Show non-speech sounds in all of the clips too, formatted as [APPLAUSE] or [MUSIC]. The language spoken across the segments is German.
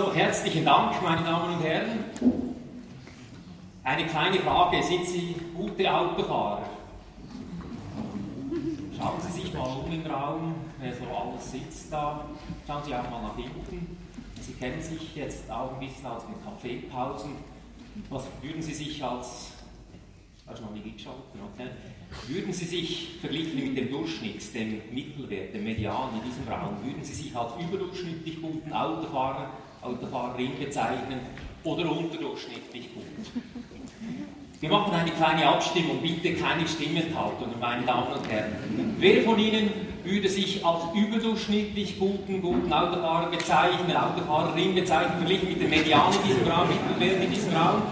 So, herzlichen Dank, meine Damen und Herren. Eine kleine Frage, sind Sie gute Autofahrer? Schauen Sie sich mal um im Raum, wer so alles sitzt da. Schauen Sie auch mal nach hinten. Sie kennen sich jetzt auch ein bisschen aus den Kaffeepausen. Was würden Sie sich als, du noch nie geschaut, okay? Würden Sie sich verglichen mit dem Durchschnitt, dem Mittelwert, dem Median in diesem Raum, würden Sie sich als überdurchschnittlich guten Autofahrer, Autofahrerin bezeichnen oder unterdurchschnittlich gut? Wir machen eine kleine Abstimmung, bitte keine Stimmenthaltung, meine Damen und Herren. Wer von Ihnen würde sich als überdurchschnittlich guten, guten Autofahrer bezeichnen, Autofahrerin bezeichnen, verglichen mit dem Median in diesem Raum, Mittelwert in diesem Raum?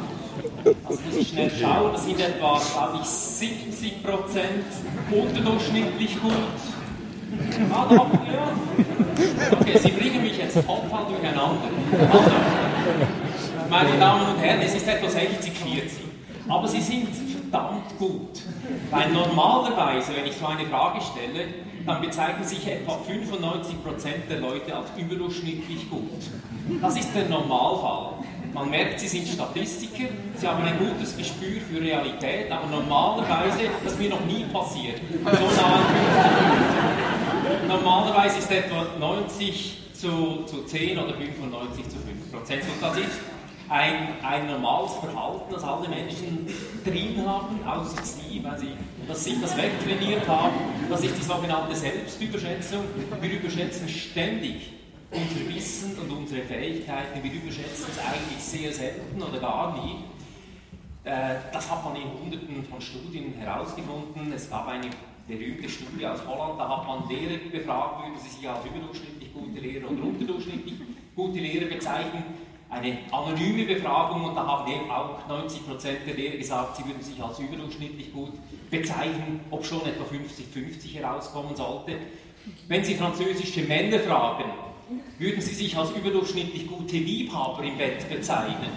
Also muss ich schnell schauen, das sind etwa, glaube ich, 70 Prozent unterdurchschnittlich gut. Ah, doch, ja. Okay, Sie total durcheinander. Also, meine Damen und Herren, es ist etwa 60, 40. Aber sie sind verdammt gut. Weil normalerweise, wenn ich so eine Frage stelle, dann bezeichnen sich etwa 95% der Leute als überdurchschnittlich gut. Das ist der Normalfall. Man merkt, sie sind Statistiker, sie haben ein gutes Gespür für Realität, aber normalerweise, das mir noch nie passiert, so nah an 50 Normalerweise ist etwa 90 zu, zu 10 oder 95 zu 5 Prozent. Und das ist ein, ein normales Verhalten, das alle Menschen drin haben, außer sie, weil sie dass sich das wegtrainiert haben. Das ist die sogenannte Selbstüberschätzung. Wir überschätzen ständig unser Wissen und unsere Fähigkeiten. Wir überschätzen es eigentlich sehr selten oder gar nie. Äh, das hat man in hunderten von Studien herausgefunden. Es gab eine berühmte Studie aus Holland, da hat man Lehrer befragt, würden sie sich als überdurchschnittlich gute Lehrer oder unterdurchschnittlich gute Lehrer bezeichnen eine anonyme Befragung und da haben eben auch 90% der Lehrer gesagt, sie würden sich als überdurchschnittlich gut bezeichnen, ob schon etwa 50-50 herauskommen sollte. Wenn Sie französische Männer fragen, würden sie sich als überdurchschnittlich gute Liebhaber im Bett bezeichnen.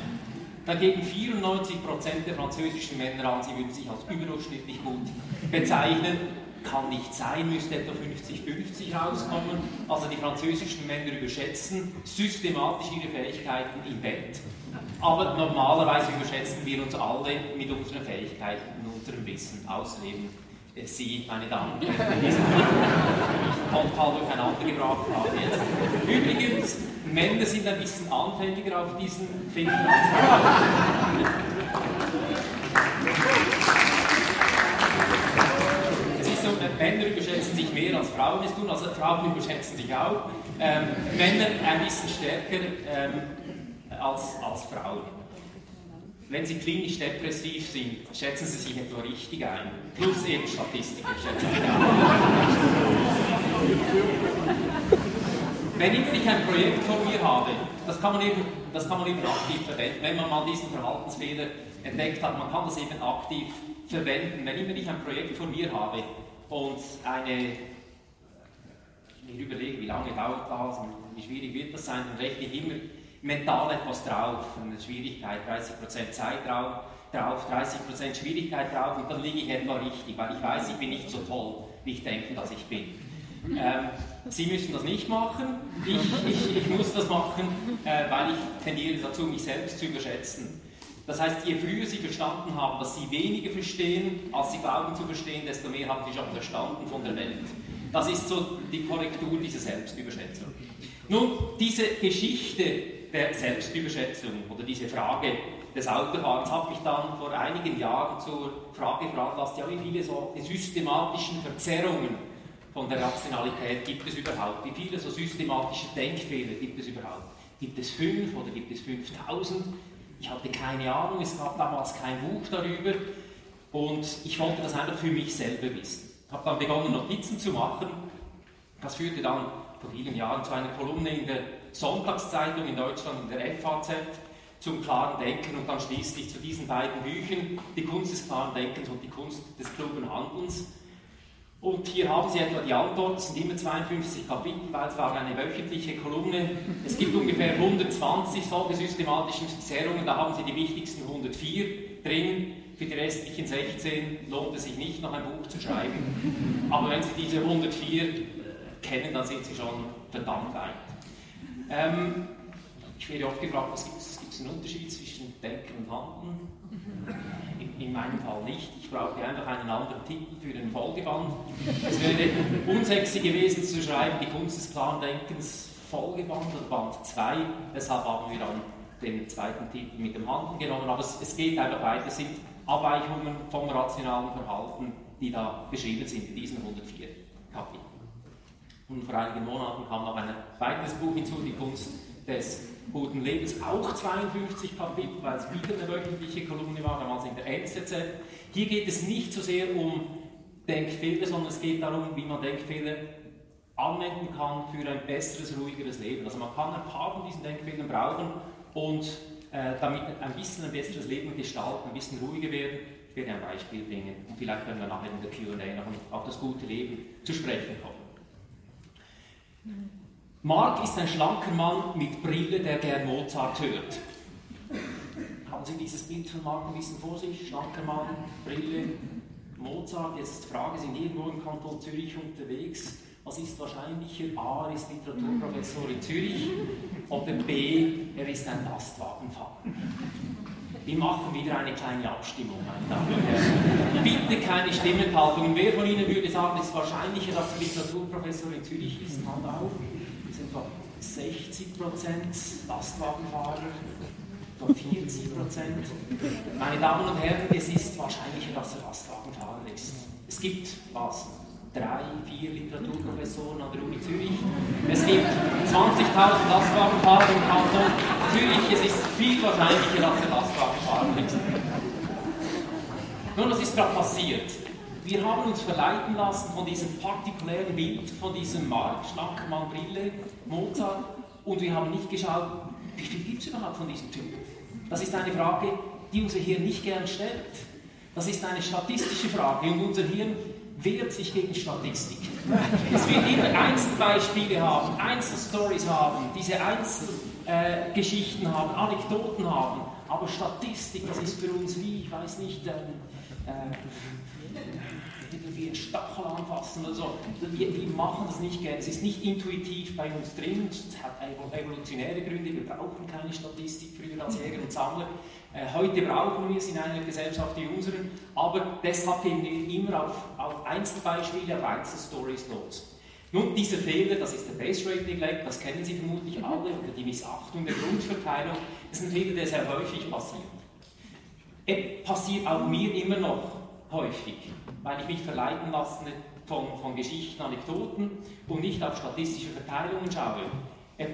Da geben 94% der französischen Männer an, sie würden sich als überdurchschnittlich gut bezeichnen kann nicht sein, müsste etwa 50-50 rauskommen. Also die französischen Männer überschätzen systematisch ihre Fähigkeiten im Bett. Aber normalerweise überschätzen wir uns alle mit unseren Fähigkeiten und unserem Wissen. Ausleben Sie, meine Damen [LAUGHS] und Herren, die total durcheinander gebracht haben. Jetzt. Übrigens, Männer sind ein bisschen anfälliger auf diesen Fehler als Frauen. Männer überschätzen sich mehr als Frauen es tun, also Frauen überschätzen sich auch. Ähm, Männer ein bisschen stärker ähm, als, als Frauen. Wenn sie klinisch depressiv sind, schätzen sie sich etwa richtig ein. Plus eben Statistiker schätzen sich ein. Wenn ich ein Projekt von mir habe, das kann man eben, das kann man eben aktiv verwenden, wenn man mal diesen Verhaltensfehler entdeckt hat, man kann das eben aktiv verwenden. Wenn ich ein Projekt von mir habe, und eine, ich überlege, wie lange dauert das wie schwierig wird das sein, dann rechne ich immer mental etwas drauf, eine Schwierigkeit, 30% Zeit drauf, drauf 30% Schwierigkeit drauf und dann liege ich etwa richtig, weil ich weiß, ich bin nicht so toll, wie ich denke, dass ich bin. Ähm, Sie müssen das nicht machen, ich, ich, ich muss das machen, äh, weil ich tendiere dazu, mich selbst zu überschätzen. Das heißt, je früher Sie verstanden haben, dass Sie weniger verstehen, als Sie glauben zu verstehen, desto mehr haben Sie schon verstanden von der Welt. Das ist so die Korrektur dieser Selbstüberschätzung. Nun, diese Geschichte der Selbstüberschätzung oder diese Frage des Autofahrens hat mich dann vor einigen Jahren zur Frage veranlasst, ja, wie viele so systematischen Verzerrungen von der Rationalität gibt es überhaupt? Wie viele so systematische Denkfehler gibt es überhaupt? Gibt es fünf oder gibt es 5000? Ich hatte keine Ahnung, es gab damals kein Buch darüber und ich wollte das einfach für mich selber wissen. Ich habe dann begonnen, Notizen zu machen. Das führte dann vor vielen Jahren zu einer Kolumne in der Sonntagszeitung in Deutschland, in der FAZ, zum klaren Denken und dann schließlich zu diesen beiden Büchern, Die Kunst des klaren Denkens und die Kunst des klugen Handelns. Und hier haben Sie etwa die Antwort, es sind immer 52 Kapitel, weil es war eine wöchentliche Kolumne. Es gibt ungefähr 120 solche systematischen Verzerrungen, da haben Sie die wichtigsten 104 drin. Für die restlichen 16 lohnt es sich nicht, noch ein Buch zu schreiben. Aber wenn Sie diese 104 kennen, dann sind Sie schon verdammt weit. Ähm, ich werde oft gefragt, was gibt es? Gibt es einen Unterschied zwischen Denken und Handeln? In, in, meinem Fall nicht. Ich brauche einfach einen anderen Titel für den Folgeband. Es wäre unsexy gewesen zu schreiben, die Kunst des klaren Folgeband oder Band 2. Deshalb haben wir dann den zweiten Titel mit dem Handeln genommen. Aber es, es geht einfach weiter. Es sind Abweichungen vom rationalen Verhalten, die da beschrieben sind in diesen 104 Kapiteln. Und vor einigen Monaten kam noch ein weiteres Buch hinzu, die Kunst des guten Lebens, auch 52 Kapitel, weil es wieder eine wöchentliche Kolumne war, damals in der NZZ. Hier geht es nicht so sehr um Denkfehler, sondern es geht darum, wie man Denkfehler anwenden kann für ein besseres, ruhigeres Leben. Also man kann ein paar von diesen Denkfehlern brauchen und äh, damit ein bisschen ein besseres Leben gestalten, ein bisschen ruhiger werden. Ich werde ein Beispiel bringen und vielleicht können wir nachher in der Q&A noch auf das gute Leben zu sprechen kommen. Mark ist ein schlanker Mann mit Brille, der gern Mozart hört. Haben Sie dieses Bild von Mark ein bisschen vor sich? Schlanker Mann, Brille, Mozart. Jetzt Frage, sind irgendwo im Kanton Zürich unterwegs? Was ist wahrscheinlicher? A, er ist Literaturprofessor in Zürich oder B, er ist ein Lastwagenfahrer. Wir machen wieder eine kleine Abstimmung, meine Damen und Herren. Bitte keine Stimmenthaltung. Wer von Ihnen würde sagen, es ist wahrscheinlicher, dass er Literaturprofessor in Zürich ist? Hand auf. Sind etwa 60 Prozent Lastwagenfahrer, etwa 40 Prozent. Meine Damen und Herren, es ist wahrscheinlicher, dass er Lastwagenfahrer ist. Es gibt was? drei, vier Literaturprofessoren an der Uni Zürich. Es gibt 20.000 Lastwagenfahrer im Kanton Zürich. Es ist viel wahrscheinlicher, dass er Lastwagenfahrer ist. Nun, was ist gerade passiert? Wir haben uns verleiten lassen von diesem partikulären Bild, von diesem Mark, Schlackermann, Brille, Mozart, und wir haben nicht geschaut, wie viel gibt es überhaupt von diesem Typ? Das ist eine Frage, die unser Hirn nicht gern stellt. Das ist eine statistische Frage und unser Hirn wehrt sich gegen Statistik. Es wird immer Einzelbeispiele haben, Einzelstories haben, diese Einzelgeschichten äh, haben, Anekdoten haben, aber Statistik, das ist für uns wie, ich weiß nicht, ähm, äh, irgendwie einen Stachel anfassen oder so. Wir, wir, machen das nicht gerne. Es ist nicht intuitiv bei uns drin. Es hat evolutionäre Gründe. Wir brauchen keine Statistik früher als Jäger und Sammler. Äh, heute brauchen wir es in einer Gesellschaft wie unseren, aber deshalb gehen wir immer auf, auf Einzelbeispiele, auf Einzelstories los. Nun, dieser Fehler, das ist der Base Rate Neglect, das kennen Sie vermutlich [LAUGHS] alle, oder die Missachtung der Grundverteilung, das ist ein Fehler, der sehr häufig passiert. Er passiert auch mir immer noch häufig, weil ich mich verleiten lasse von, von Geschichten, Anekdoten und nicht auf statistische Verteilungen schaue. Er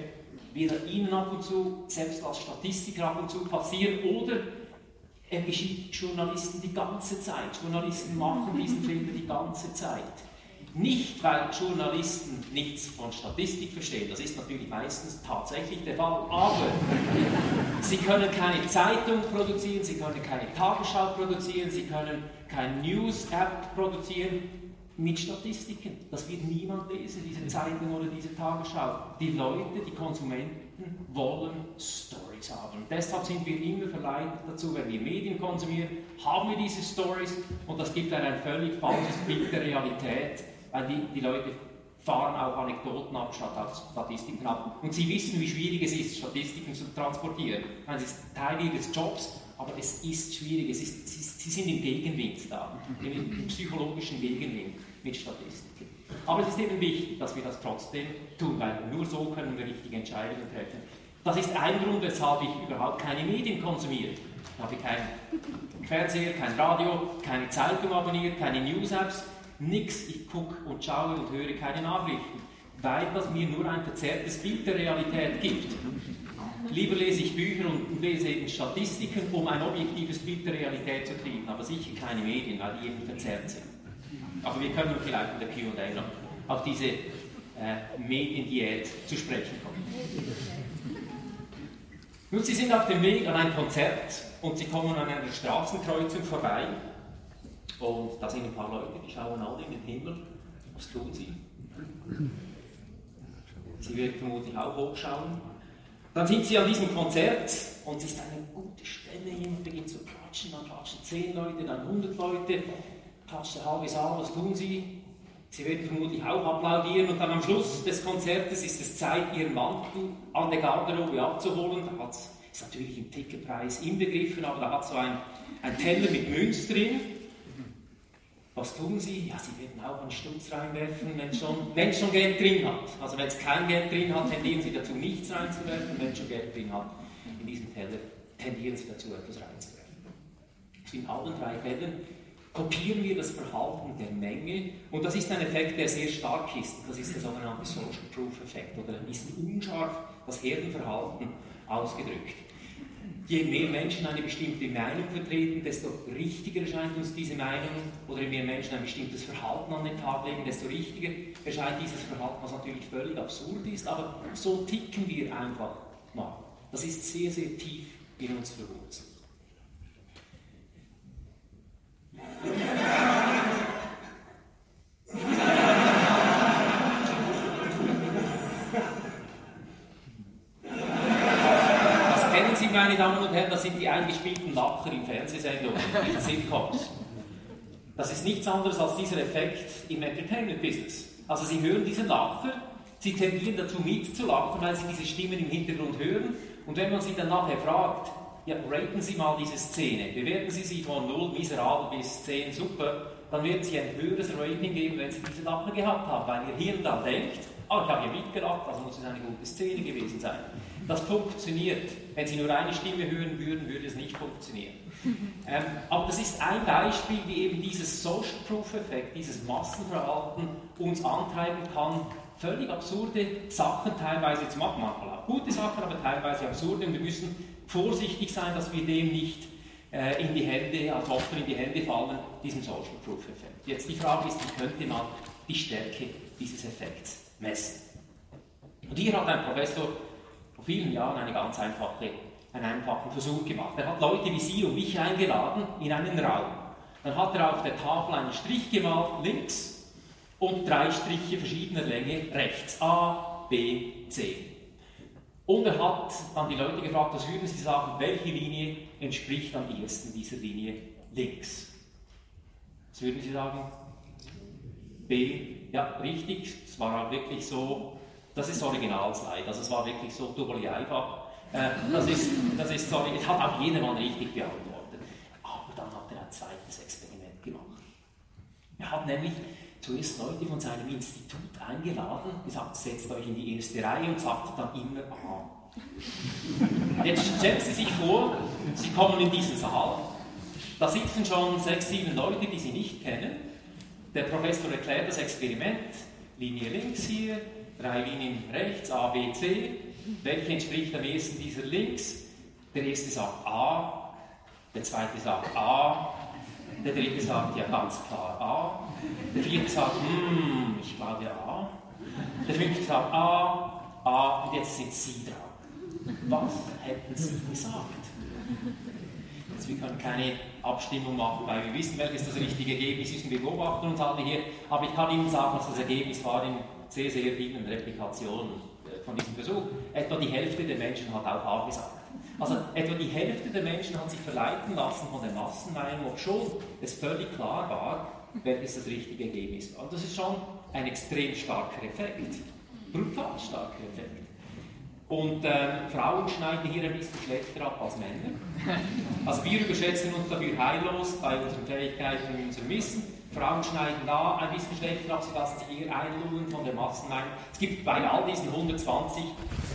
wird Ihnen ab und zu, selbst als Statistiker ab und zu passieren oder er geschieht Journalisten die ganze Zeit. Journalisten machen diesen Fehler die ganze Zeit. Nicht, weil Journalisten nichts von Statistik verstehen, das ist natürlich meistens tatsächlich der Fall, aber sie können keine Zeitung produzieren, sie können keine Tagesschau produzieren, sie können keine News-App produzieren, mit Statistiken. Das wird niemand lesen, diese Zeitung oder diese Tagesschau. Die Leute, die Konsumenten wollen Stories haben. Und deshalb sind wir immer verleitet dazu, wenn wir Medien konsumieren, haben wir diese Stories und das gibt ein völlig falsches Bild der Realität, weil die, die Leute fahren auch Anekdoten ab statt auf Statistiken ab. Und sie wissen, wie schwierig es ist, Statistiken zu transportieren. Es ist Teil ihres Jobs, aber es ist schwierig. Es ist, sie, sie sind im Gegenwind da, im, psychologischen Gegenwind mit Statistiken. Aber es ist eben wichtig, dass wir das trotzdem tun, weil nur so können wir richtige Entscheidungen treffen. Das ist ein Grund, weshalb ich überhaupt keine Medien konsumiere. Ich habe keinen Fernseher, kein Radio, keine Zeitung abonniert, keine News-Apps, nichts. Ich gucke und schaue und höre keine Nachrichten, weil das mir nur ein verzerrtes Bild der Realität gibt. Lieber lese ich Bücher und lese eben Statistiken, um ein objektives Bild der Realität zu kriegen, aber sicher keine Medien, weil die eben verzerrt sind. Aber wir können vielleicht in der QA noch auf diese äh, Mediendiät zu sprechen kommen. Nun, Sie sind auf dem Weg an ein Konzert und Sie kommen an einer Straßenkreuzung vorbei und da sind ein paar Leute, die schauen alle in den Himmel. Was tun sie? Sie werden vermutlich auch hochschauen. Dann sind Sie an diesem Konzert und es ist eine gute Stelle, jemand beginnt zu klatschen, dann klatschen 10 Leute, dann 100 Leute klatscht der halbe Saal, was tun sie? Sie werden vermutlich auch applaudieren und dann am Schluss des Konzertes ist es Zeit, Ihren Mantel an der Garderobe abzuholen. Da ist natürlich im Ticketpreis inbegriffen, aber da hat so ein, ein Teller mit Münz drin. Was tun Sie? Ja, Sie werden auch einen Stutz reinwerfen, wenn schon, wenn schon Geld drin hat. Also wenn es kein Geld drin hat, tendieren Sie dazu, nichts reinzuwerfen. Wenn es schon Geld drin hat, in diesem Teller, tendieren Sie dazu, etwas reinzuwerfen. In allen drei Fällen kopieren wir das Verhalten der Menge und das ist ein Effekt, der sehr stark ist. Das ist der sogenannte Social Proof Effekt oder ein bisschen unscharf das Herdenverhalten ausgedrückt. Je mehr Menschen eine bestimmte Meinung vertreten, desto richtiger erscheint uns diese Meinung, oder je mehr Menschen ein bestimmtes Verhalten an den Tag legen, desto richtiger erscheint dieses Verhalten, was natürlich völlig absurd ist, aber so ticken wir einfach mal. Das ist sehr, sehr tief in uns verwurzelt. Meine Damen und Herren, das sind die eingespielten Lacher in Fernsehsendungen, in Sitcoms. Das ist nichts anderes als dieser Effekt im Entertainment-Business. Also Sie hören diesen Lacher, Sie tendieren dazu mitzulachen, weil Sie diese Stimmen im Hintergrund hören. Und wenn man Sie dann nachher fragt, ja, raten Sie mal diese Szene, bewerten Sie sie von 0 miserabel bis 10 super, dann werden Sie ein höheres Rating geben, wenn Sie diese Lacher gehabt haben, weil Ihr Hirn dann denkt, ah, ich habe hier mitgelacht, also muss es eine gute Szene gewesen sein. Das funktioniert. Wenn Sie nur eine Stimme hören würden, würde es nicht funktionieren. [LAUGHS] Ähm, aber das ist ein Beispiel, wie eben dieses Social Proof Effekt, dieses Massenverhalten uns antreiben kann, völlig absurde Sachen teilweise zu machen. Manchmal auch gute Sachen, aber teilweise absurde. Und wir müssen vorsichtig sein, dass wir dem nicht äh, in die Hände, als Opfer in die Hände fallen, diesen Social Proof Effekt. Jetzt die Frage ist, wie könnte man die Stärke dieses Effekts messen? Und hier hat ein Professor vielen Jahren eine ganz einfache, einen einfachen Versuch gemacht. Er hat Leute wie Sie und mich eingeladen in einen Raum. Dann hat er auf der Tafel einen Strich gemalt, links, und drei Striche verschiedener Länge, rechts. A, B, C. Und er hat dann die Leute gefragt, was würden sie sagen, welche Linie entspricht am ehesten dieser Linie links? Was würden sie sagen? B, ja, richtig, es war halt wirklich so, das ist Originalslide, also es war wirklich so doppelt einfach. Äh, das ist, das ist sorry, es hat auch jedermann richtig beantwortet. Aber dann hat er ein zweites Experiment gemacht. Er hat nämlich zuerst Leute von seinem Institut eingeladen, gesagt, setzt euch in die erste Reihe und sagt dann immer Aha. Jetzt stellen Sie sich vor, Sie kommen in diesen Saal, da sitzen schon sechs, sieben Leute, die Sie nicht kennen. Der Professor erklärt das Experiment, Linie links hier, drei Linien rechts, A, B, C. Welche entspricht am ehesten dieser links? Der erste sagt A, der zweite sagt A, der dritte sagt ja ganz klar A, der vierte sagt, hm, ich glaube A, der fünfte sagt A, A und jetzt sind Sie dran. Was hätten Sie gesagt? Jetzt, wir können keine Abstimmung machen, weil wir wissen, welches das richtige Ergebnis ist und wir beobachten uns alle hier, aber ich kann Ihnen sagen, was das Ergebnis war in sehr, sehr vielen Replikationen äh, von diesem Versuch. Etwa die Hälfte der Menschen hat auch A gesagt. Also etwa die Hälfte der Menschen hat sich verleiten lassen von der Massenmeinung, obschon es völlig klar war, welches das richtige Ergebnis war. Und das ist schon ein extrem starker Effekt. Brutal starker Effekt. Und äh, Frauen schneiden hier ein bisschen schlechter ab als Männer. Also wir überschätzen uns dafür heillos bei unseren Fähigkeiten und unserem Wissen. Frauen schneiden da ein bisschen schlechter ab, sie lassen sich eher einlullen von der Massenmeinung. Es gibt bei all diesen 120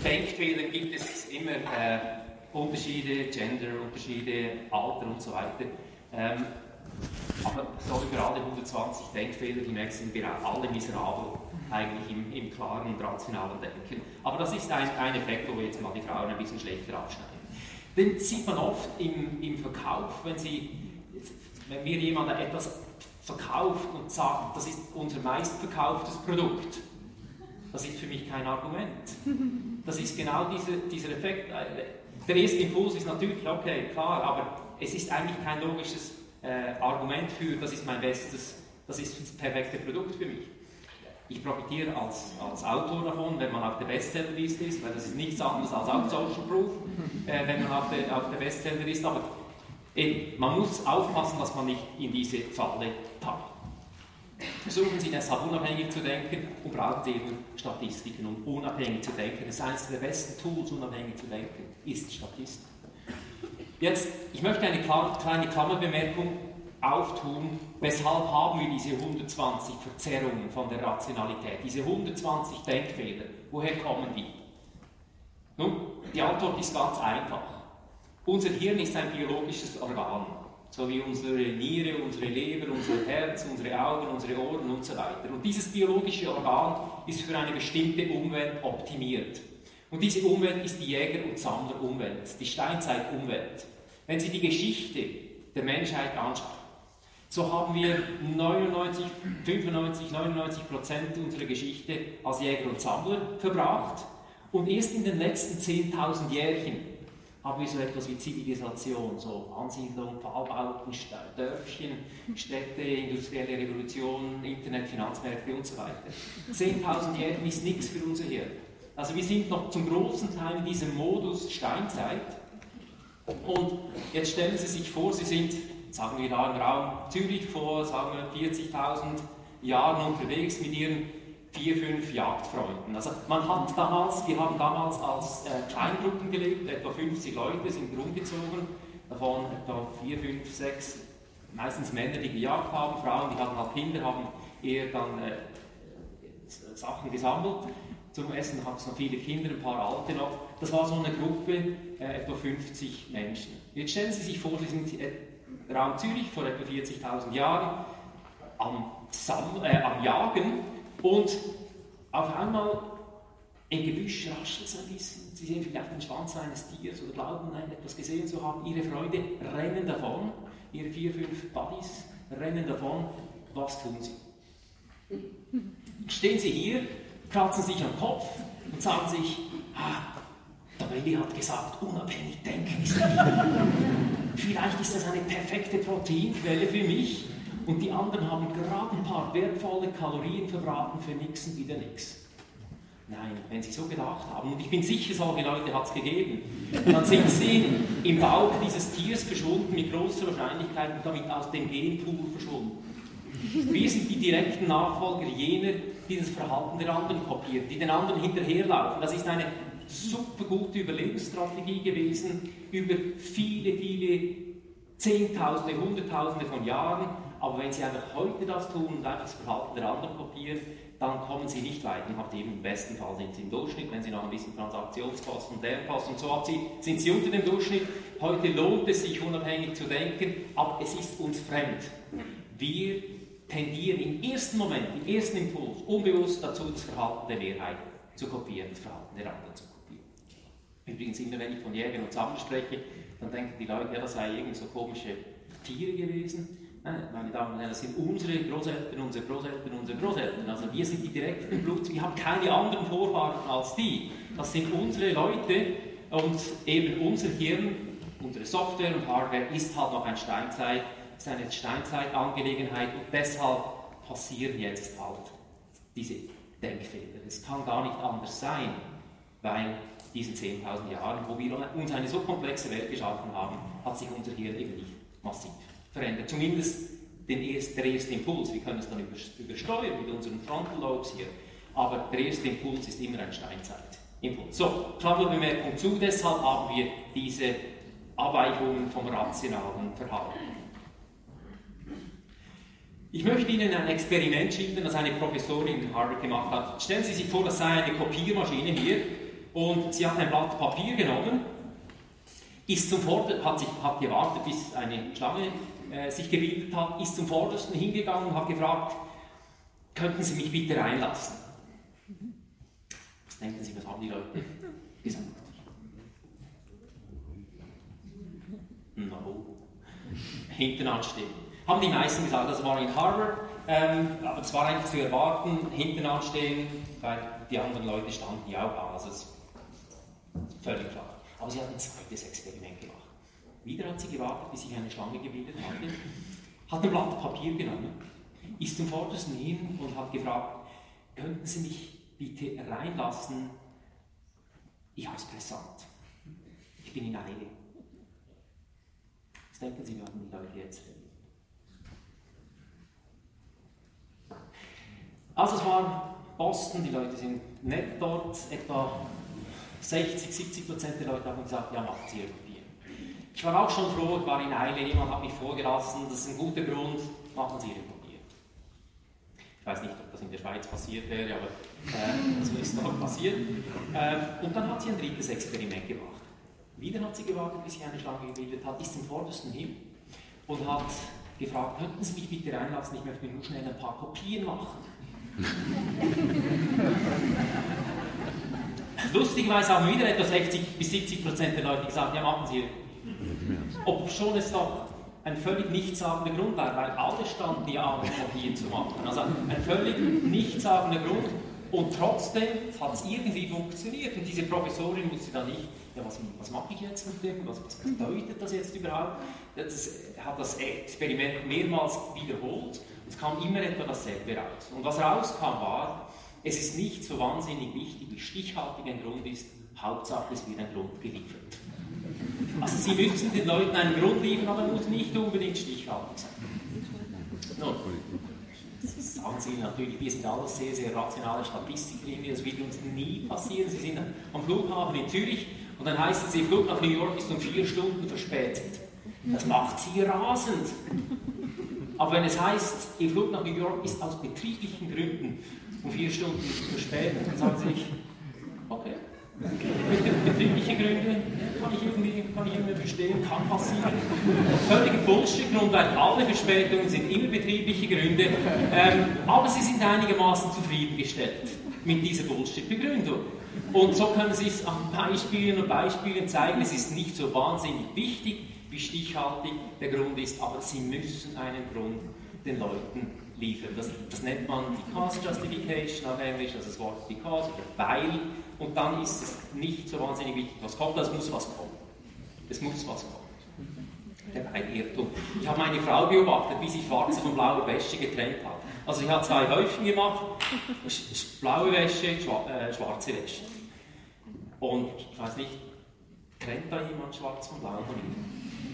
Denkfehlern gibt es immer äh, Unterschiede, Genderunterschiede, Alter und so weiter. Ähm, aber so über alle 120 Denkfehler hinweg sind wir alle miserabel eigentlich im, im klaren und rationalen Denken. Aber das ist ein, ein Effekt, wo wir jetzt mal die Frauen ein bisschen schlechter abschneiden. Den sieht man oft im, im Verkauf, wenn, sie, wenn mir jemand etwas verkauft und sagt, das ist unser meistverkauftes Produkt. Das ist für mich kein Argument. Das ist genau diese, dieser Effekt. Der erste Impuls ist natürlich, okay, klar, aber es ist eigentlich kein logisches äh, Argument für, das ist mein bestes, das ist das perfekte Produkt für mich. Ich profitiere als, als Autor davon, wenn man auf der Bestsellerliste ist, weil das ist nichts anderes als auch Social Proof, äh, wenn man auf der, auf der Bestseller ist, aber eben, man muss aufpassen, dass man nicht in diese Falle tappt. Versuchen Sie deshalb unabhängig zu denken und brauchen Sie eben Statistiken, um unabhängig zu denken. Das ist eines der besten Tools, unabhängig zu denken, ist Statistik. Jetzt, ich möchte eine kleine Klammerbemerkung auftun, weshalb haben wir diese 120 Verzerrungen von der Rationalität, diese 120 Denkfehler, woher kommen die? Nun, die Antwort ist ganz einfach. Unser Hirn ist ein biologisches Organ, so wie unsere Niere, unsere Leber, unser Herz, unsere Augen, unsere Ohren und so weiter. Und dieses biologische Organ ist für eine bestimmte Umwelt optimiert. Und diese Umwelt ist die Jäger- und Sammlerumwelt, die Steinzeitumwelt. Wenn Sie die Geschichte der Menschheit anschauen, so haben wir 99, 95, 99 Prozent unserer Geschichte als Jäger und Sammler verbracht. Und erst in den letzten 10.000 Jährchen haben wir so etwas wie Zivilisation, so Ansiedlung, Pfahlbauten, Dörfchen, Städte, industrielle Revolution, Internet, Finanzmärkte und so weiter. 10.000 Jährchen ist nichts für unser Hirn. Also wir sind noch zum großen Teil in diesem Modus Steinzeit. Und jetzt stellen Sie sich vor, Sie sind sagen wir da im Raum Zürich vor, sagen wir 40.000 Jahren unterwegs mit ihren vier, fünf Jagdfreunden. Also man hat damals, wir haben damals als äh, Kleingruppen gelebt, etwa 50 Leute sind rumgezogen, davon etwa vier, fünf, sechs, meistens Männer, die gejagt haben, Frauen, die hatten halt Kinder, haben eher dann äh, Sachen gesammelt. Zum Essen hat es noch viele Kinder, ein paar Alte noch. Das war so eine Gruppe, äh, etwa 50 Menschen. Jetzt stellen Sie sich vor, Sie sind äh, Raum Zürich vor etwa 40.000 Jahren am, Sam äh, am Jagen und auf einmal im Gebüsch raschelt es ein bisschen. Sie sehen vielleicht den Schwanz eines Tiers oder glauben, etwas gesehen zu haben. Ihre Freunde rennen davon, ihre vier, fünf Buddies rennen davon. Was tun sie? Stehen sie hier, kratzen sich am Kopf und sagen sich, ah, Bailey hat gesagt, unabhängig denken ist [LAUGHS] Vielleicht ist das eine perfekte Proteinquelle für mich und die anderen haben gerade ein paar wertvolle Kalorien verbraten für nichts und wieder nichts. Nein, wenn Sie so gedacht haben, und ich bin sicher, solche Leute hat es gegeben, dann sind Sie im Bauch dieses Tiers verschwunden mit großer Wahrscheinlichkeit und damit aus dem Genpool verschwunden. Wir sind die direkten Nachfolger jener, die das Verhalten der anderen kopieren, die den anderen hinterherlaufen. Das ist eine super gute Überlebensstrategie gewesen über viele, viele Zehntausende, Hunderttausende von Jahren. Aber wenn Sie einfach heute das tun und einfach das Verhalten der anderen kopieren, dann kommen Sie nicht weit und habt eben im besten Fall sind Sie im Durchschnitt, wenn Sie noch ein bisschen Transaktionskosten und Lernkosten und so haben, sind Sie unter dem Durchschnitt. Heute lohnt es sich unabhängig zu denken, aber es ist uns fremd. Wir tendieren im ersten Moment, im ersten Impuls, unbewusst dazu, das Verhalten der Mehrheit zu kopieren, das Verhalten der anderen zu kopieren. Übrigens, immer wenn ich von Jägern und Sammlern spreche, dann denken die Leute, ja, das sei irgend so komische Tiere gewesen. Nein, meine Damen und Herren, das sind unsere Großeltern, unsere Großeltern, unsere Großeltern. Also wir sind die direkten Bluts, wir haben keine anderen Vorfahren als die. Das sind unsere Leute und eben unser Hirn, unsere Software und Hardware ist halt noch ein Steinzeit, ist eine Steinzeitangelegenheit und deshalb passieren jetzt halt diese Denkfehler. Es kann gar nicht anders sein, weil diesen 10.000 Jahren, wo wir uns eine so komplexe Welt geschaffen haben, hat sich unser Hirn eben nicht massiv verändert. Zumindest erst, der erste Impuls. Wir können es dann übersteuern mit unseren Frontal Lobes hier. Aber der erste Impuls ist immer ein Steinzeitimpuls. So, Klammerbemerkung zu, deshalb haben wir diese Abweichungen vom rationalen Verhalten. Ich möchte Ihnen ein Experiment schildern, das eine Professorin in Harvard gemacht hat. Stellen Sie sich vor, das sei eine Kopiermaschine hier und sie hat ein Blatt Papier genommen, ist zum Vorder hat, sich, hat gewartet, bis eine Schlange äh, sich gebildet hat, ist zum Vordersten hingegangen und hat gefragt, könnten Sie mich bitte reinlassen? Was denken Sie, was haben die Leute gesagt? No. Hinten anstehen. Haben die meisten gesagt, das war in Harvard, ähm, aber es war eigentlich zu erwarten, hinten anstehen, weil die anderen Leute standen ja auch an. Also Völlig klar. Aber sie hat ein zweites Experiment gemacht. Wieder hat sie gewartet, bis sich eine Schlange gebildet hatte, [LAUGHS] hat ein Blatt Papier genommen, ist zum Vordersten hin und hat gefragt, könnten Sie mich bitte reinlassen? Ich es brisant. Ich bin in Eile. Was denken Sie, wir haben die Leute jetzt Also es war Boston, die Leute sind nett dort, etwa 60, 70 Prozent der Leute haben gesagt, ja, macht Sie Papier. Ich war auch schon froh, ich war in Eile, jemand hat mich vorgelassen, das ist ein guter Grund, machen Sie Papier. Ich weiß nicht, ob das in der Schweiz passiert wäre, aber äh, so ist dort passiert. Äh, und dann hat sie ein drittes Experiment gemacht. Wieder hat sie gewartet, bis sich eine Schlange gebildet hat, ist zum vordersten hin und hat gefragt, könnten Sie mich bitte reinlassen, ich möchte nur schnell ein paar Kopien machen. Lustigerweise haben wieder etwa 60 bis 70 Prozent der Leute gesagt, ja machen Sie. Ob schon es doch ein völlig nichtssagender Grund war, weil alle standen ja an, Kopien zu machen. Also ein völlig nichtssagender Grund und trotzdem hat es irgendwie funktioniert. Und diese Professorin wusste dann nicht, ja, was, was mache ich jetzt mit dem, was, was bedeutet das jetzt überhaupt? Das hat das Experiment mehrmals wiederholt es kam immer etwa dasselbe raus. Und was rauskam war, es ist nicht so wahnsinnig wichtig, wie stichhaltig ein Grund ist, Hauptsache es wird ein Grund geliefert. Also Sie müssen den Leuten einen Grund liefern, aber muss nicht unbedingt stichhaltig sein. Nun, sagen Sie natürlich, wir sind alles sehr, sehr rationale Statistiker, das wird uns nie passieren. Sie sind am Flughafen in Zürich und dann heißt es, Ihr Flug nach New York ist um vier Stunden verspätet. Das macht Sie rasend. Aber wenn es heißt, Ihr Flug nach New York ist aus betrieblichen Gründen um vier Stunden verspätet, dann sagen Sie sich, okay, betriebliche Gründe kann ich irgendwie, kann ich irgendwie verstehen, kann passieren. Völliger Bullshit-Grund, weil alle Verspätungen sind immer betriebliche Gründe, ähm, aber sie sind einigermaßen zufriedengestellt mit dieser Bullshit-Begründung. Und so können Sie es an Beispielen und Beispielen zeigen, es ist nicht so wahnsinnig wichtig, wie stichhaltig der Grund ist, aber sie müssen einen Grund den Leuten liefern. Das, das nennt man Because Justification auf Englisch, also das Wort Because oder weil, und dann ist es nicht so wahnsinnig wichtig, was kommt, es muss was kommen. Es muss was kommen. Der Irrtum. Ich habe meine Frau beobachtet, wie sie schwarze von blauer Wäsche getrennt hat. Also ich habe zwei Häufchen gemacht, blaue Wäsche, äh, schwarze Wäsche. Und ich weiß nicht, trennt da jemand schwarz von blau von Ihnen?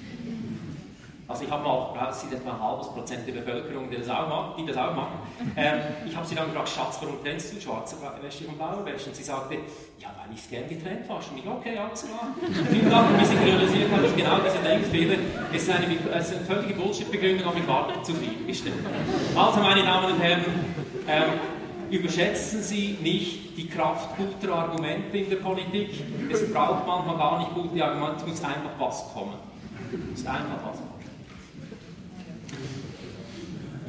Also ich habe mal, es sind etwa ein halbes Prozent der Bevölkerung, die das auch machen. Die das auch machen. [LAUGHS] Ähm, ich habe sie dann gefragt, Schatz, warum trennst du schwarze Wäsche von blauer Wäsche? Und sie sagte, ja, weil ich es gern getrennt wasche. Und ich, okay, alles klar. Vielen Dank, bis [LAUGHS] ich realisiert habe, dass genau dieser Denkfehler ist eine, ist eine völlige Bullshit-Begründung, aber ich war zufriedengestellt. Also, meine Damen und Herren, ähm, überschätzen Sie nicht die Kraft guter Argumente in der Politik. Es braucht manchmal gar nicht gute Argumente, es muss einfach was kommen. Es ist einfach was kommen.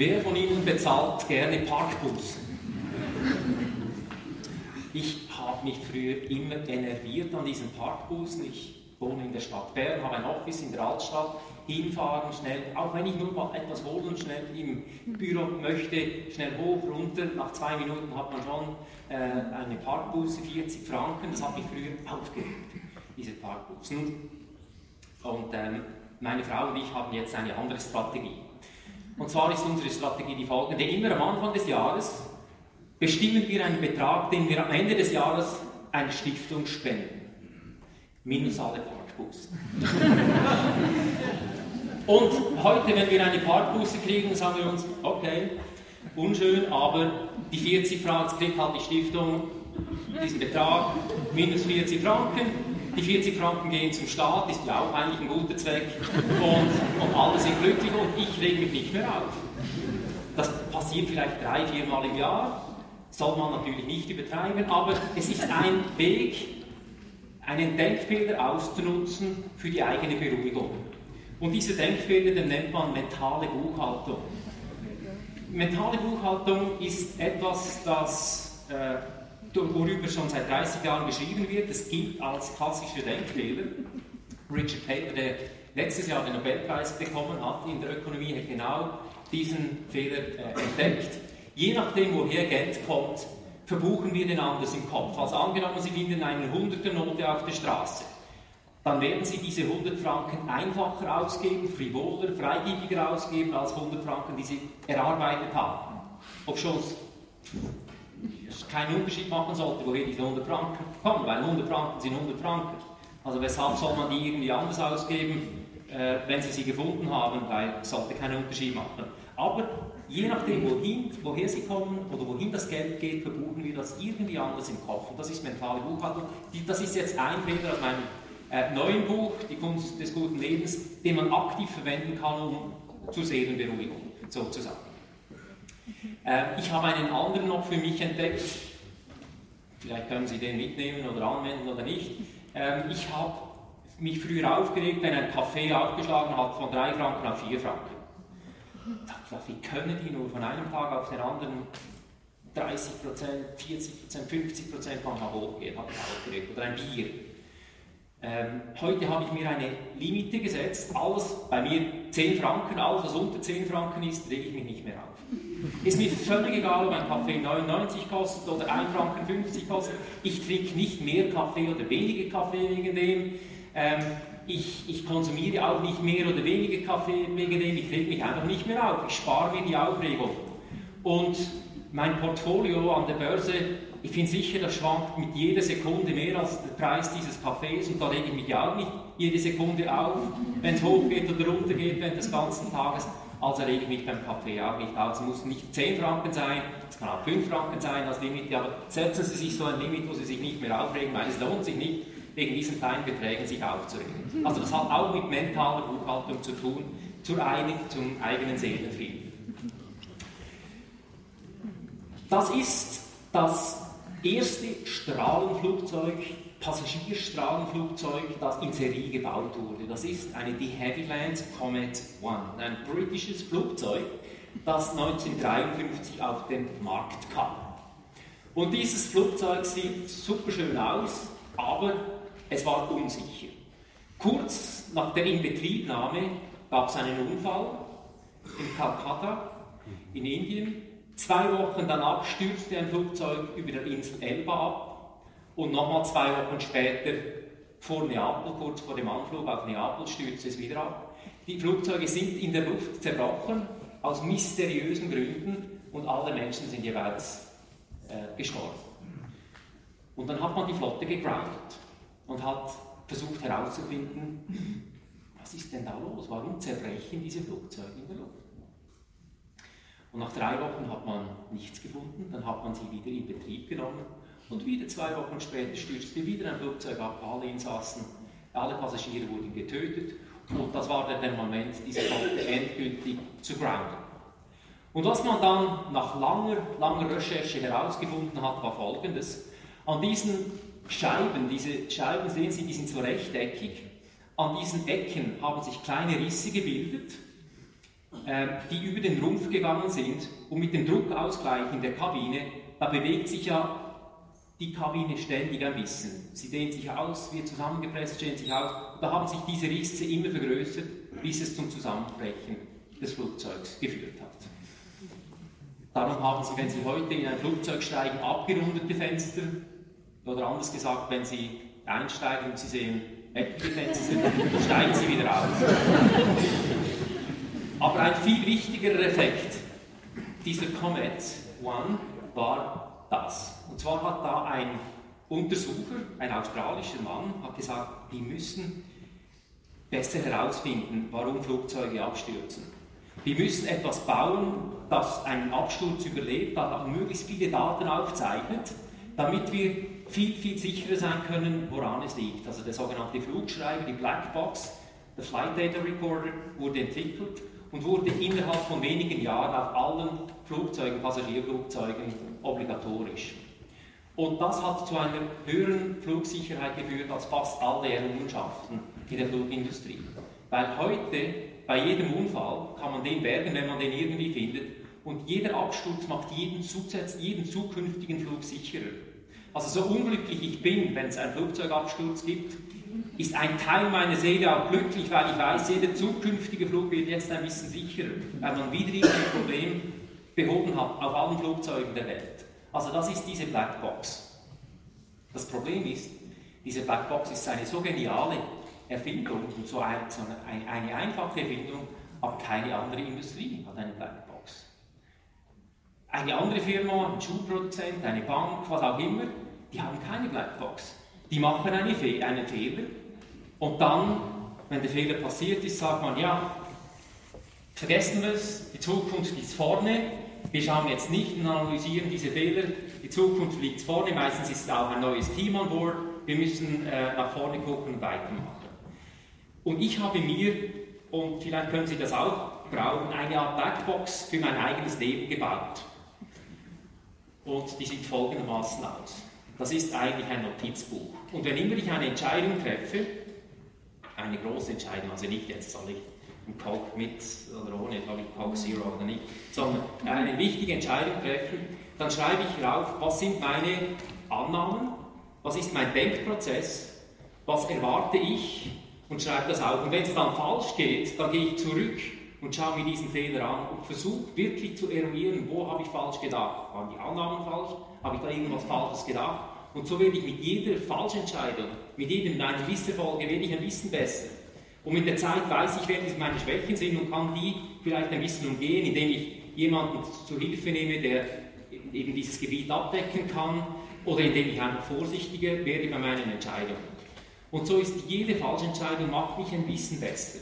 Wer von Ihnen bezahlt gerne Parkbussen? Ich habe mich früher immer enerviert an diesen Parkbussen. Ich wohne in der Stadt Bern, habe ein Office in der Altstadt, hinfahren, schnell, auch wenn ich nur mal etwas holen schnell im Büro möchte, schnell hoch, runter, nach zwei Minuten hat man schon äh, eine Parkbusse, 40 Franken, das hat mich früher aufgeregt, diese Parkbussen. Und ähm, meine Frau und ich haben jetzt eine andere Strategie. Und zwar ist unsere Strategie die folgende. Immer am Anfang des Jahres bestimmen wir einen Betrag, den wir am Ende des Jahres einer Stiftung spenden. Minus alle Parkbussen. [LAUGHS] Und heute, wenn wir eine Parkbusse kriegen, sagen wir uns, okay, unschön, aber die 40 Franken kriegt halt die Stiftung, diesen Betrag, minus 40 Franken, die 40 Franken gehen zum Staat, ist ja auch eigentlich ein guter Zweck. Und, und alle sind glücklich und ich rege mich nicht mehr auf. Das passiert vielleicht drei, vier Mal im Jahr. Soll man natürlich nicht übertreiben, aber es ist ein Weg, einen Denkfehler auszunutzen für die eigene Beruhigung. Und diese Denkfehler, den nennt man mentale Buchhaltung. Mentale Buchhaltung ist etwas, das äh, worüber schon seit 30 Jahren geschrieben wird. Es gilt als klassischer Denkfehler. Richard Taylor, der letztes Jahr den Nobelpreis bekommen hat in der Ökonomie, hat genau diesen Fehler äh, entdeckt. Je nachdem, woher Geld kommt, verbuchen wir den anders im Kopf. Also angenommen, Sie finden eine 100er Note auf der Straße, dann werden Sie diese 100 Franken einfacher ausgeben, frivoler, freigebiger ausgeben als 100 Franken, die Sie erarbeitet haben. Ob schon keinen Unterschied machen sollte, woher diese 100 Franken kommen, weil 100 Franken sind 100 Franken. Also weshalb soll man die irgendwie anders ausgeben, äh, wenn sie sie gefunden haben, weil es sollte keinen Unterschied machen. Aber je nachdem, wohin, woher sie kommen oder wohin das Geld geht, verbuchen wir das irgendwie anders im Kopf. Und das ist mentale Buchhaltung. Das ist jetzt ein Fehler aus meinem äh, neuen Buch, Die Kunst des guten Lebens, den man aktiv verwenden kann, um zur Seelenberuhigung sozusagen. Äh, ich habe einen anderen noch für mich entdeckt. Vielleicht können Sie den mitnehmen oder anwenden oder nicht. Äh, ich habe mich früher aufgeregt, wenn ein Kaffee aufgeschlagen hat von 3 Franken auf 4 Franken. Wie können die nur von einem Tag auf den anderen 30% 40% 50% manchmal hochgehen, habe ich aufgeregt. Oder ein Bier. Ähm, heute habe ich mir eine Limite gesetzt. Alles bei mir 10 Franken, alles was unter 10 Franken ist, rege ich mich nicht mehr auf. Ist mir völlig egal, ob ein Kaffee 99 kostet oder 1 Franken 50 kostet. Ich trinke nicht mehr Kaffee oder weniger Kaffee wegen dem. Ähm, ich, ich, konsumiere auch nicht mehr oder weniger Kaffee wegen dem. Ich reg mich einfach nicht mehr auf. Ich spare mir die Aufregung. Und mein Portfolio an der Börse ich bin sicher, das schwankt mit jeder Sekunde mehr als der Preis dieses Kaffees und da lege ich mich ja auch nicht jede Sekunde auf, wenn es hochgeht oder runter geht während des ganzen Tages. Also lege ich mich beim Kaffee auch nicht auf. Es muss nicht 10 Franken sein, es kann auch 5 Franken sein als Limit, aber setzen Sie sich so ein Limit, wo Sie sich nicht mehr aufregen, weil es lohnt sich nicht, wegen diesen kleinen Beträgen sich aufzuregen. Also das hat auch mit mentaler Buchhaltung zu tun, zur einig, zum eigenen Seelenfrieden. Das ist das erste Strahlenflugzeug, Passagierstrahlenflugzeug, das in Serie gebaut wurde. Das ist eine De Havilland Comet One, ein britisches Flugzeug, das 1953 auf den Markt kam. Und dieses Flugzeug sieht super schön aus, aber es war unsicher. Kurz nach der Inbetriebnahme gab es einen Unfall in Calcutta in Indien Zwei Wochen danach stürzte ein Flugzeug über der Insel Elba ab und nochmal zwei Wochen später vor Neapel, kurz vor dem Anflug auf Neapel, stürzte es wieder ab. Die Flugzeuge sind in der Luft zerbrochen, aus mysteriösen Gründen, und alle Menschen sind jeweils äh, gestorben. Und dann hat man die Flotte gegroundet und hat versucht herauszufinden, was ist denn da los? Warum zerbrechen diese Flugzeuge in der Luft? Und nach drei Wochen hat man nichts gefunden, dann hat man sie wieder in Betrieb genommen. Und wieder zwei Wochen später stürzte wieder ein Flugzeug ab, alle Insassen, alle Passagiere wurden getötet. Und das war der Moment, diese Flotte endgültig zu grounden. Und was man dann nach langer, langer Recherche herausgefunden hat, war folgendes. An diesen Scheiben, diese Scheiben sehen Sie, die sind so rechteckig, an diesen Ecken haben sich kleine Risse gebildet die über den Rumpf gegangen sind und mit dem Druckausgleich in der Kabine, da bewegt sich ja die Kabine ständig ein bisschen. Sie dehnt sich aus, wird zusammengepresst, dehnt sich aus. Da haben sich diese Risse immer vergrößert, bis es zum Zusammenbrechen des Flugzeugs geführt hat. Darum haben Sie, wenn Sie heute in ein Flugzeug steigen, abgerundete Fenster. Oder anders gesagt, wenn Sie einsteigen und Sie sehen eckige Fenster, steigen Sie wieder aus. Aber ein viel wichtigerer Effekt dieser Comet One war das. Und zwar hat da ein Untersucher, ein australischer Mann, hat gesagt, wir müssen besser herausfinden, warum Flugzeuge abstürzen. Wir müssen etwas bauen, das einen Absturz überlebt, das möglichst viele Daten aufzeichnet, damit wir viel, viel sicherer sein können, woran es liegt. Also der sogenannte Flugschreiber, die Blackbox, der Flight Data Recorder, wurde entwickelt und wurde innerhalb von wenigen Jahren auf allen Flugzeugen, Passagierflugzeugen obligatorisch. Und das hat zu einer höheren Flugsicherheit geführt als fast alle Errungenschaften in der Flugindustrie. Weil heute bei jedem Unfall kann man den bergen, wenn man den irgendwie findet, und jeder Absturz macht jeden, Zusatz, jeden zukünftigen Flug sicherer. Also so unglücklich ich bin, wenn es einen Flugzeugabsturz gibt, ist ein Teil meiner Seele auch glücklich, weil ich weiß, jeder zukünftige Flug wird jetzt ein bisschen sicherer, weil man wieder irgendein Problem behoben hat auf allen Flugzeugen der Welt. Also das ist diese Blackbox. Das Problem ist, diese Blackbox ist eine so geniale Erfindung und so, ein, eine einfache Erfindung, aber keine andere Industrie hat eine Blackbox. Eine andere Firma, ein Schuhproduzent, eine Bank, was auch immer, die haben keine Blackbox. Die machen eine Fe einen Fehler und dann, wenn der Fehler passiert ist, sagt man, ja, Vergessen wir es, die Zukunft ist vorne. Wir schauen jetzt nicht und analysieren diese Fehler. Die Zukunft liegt vorne. Meistens ist auch ein neues Team an Bord. Wir müssen äh, nach vorne gucken und weitermachen. Und ich habe mir, und vielleicht können Sie das auch brauchen, eine Art Blackbox für mein eigenes Leben gebaut. Und die sieht folgendermaßen aus. Das ist eigentlich ein Notizbuch. Und wenn immer ich eine Entscheidung treffe, eine große Entscheidung, also nicht jetzt soll ich einen Coke mit oder ohne, soll ich Coke Zero oder nicht, sondern eine wichtige Entscheidung treffen, dann schreibe ich rauf, was sind meine Annahmen, was ist mein Denkprozess, was erwarte ich und schreibe das auf. Und wenn es dann falsch geht, dann gehe ich zurück und schaue mir diesen Fehler an und versuche wirklich zu eruieren, wo habe ich falsch gedacht. Waren die Annahmen falsch? Habe ich da irgendwas Falsches gedacht? Und so werde ich mit jeder Falschentscheidung, mit jedem meiner Misserfolge, werde ich ein bisschen besser. Und mit der Zeit weiß ich, wer meine Schwächen sind und kann die vielleicht ein bisschen umgehen, indem ich jemanden zur Hilfe nehme, der eben dieses Gebiet abdecken kann oder indem ich einfach vorsichtiger werde bei meinen Entscheidungen. Und so ist jede Falschentscheidung macht mich ein bisschen besser.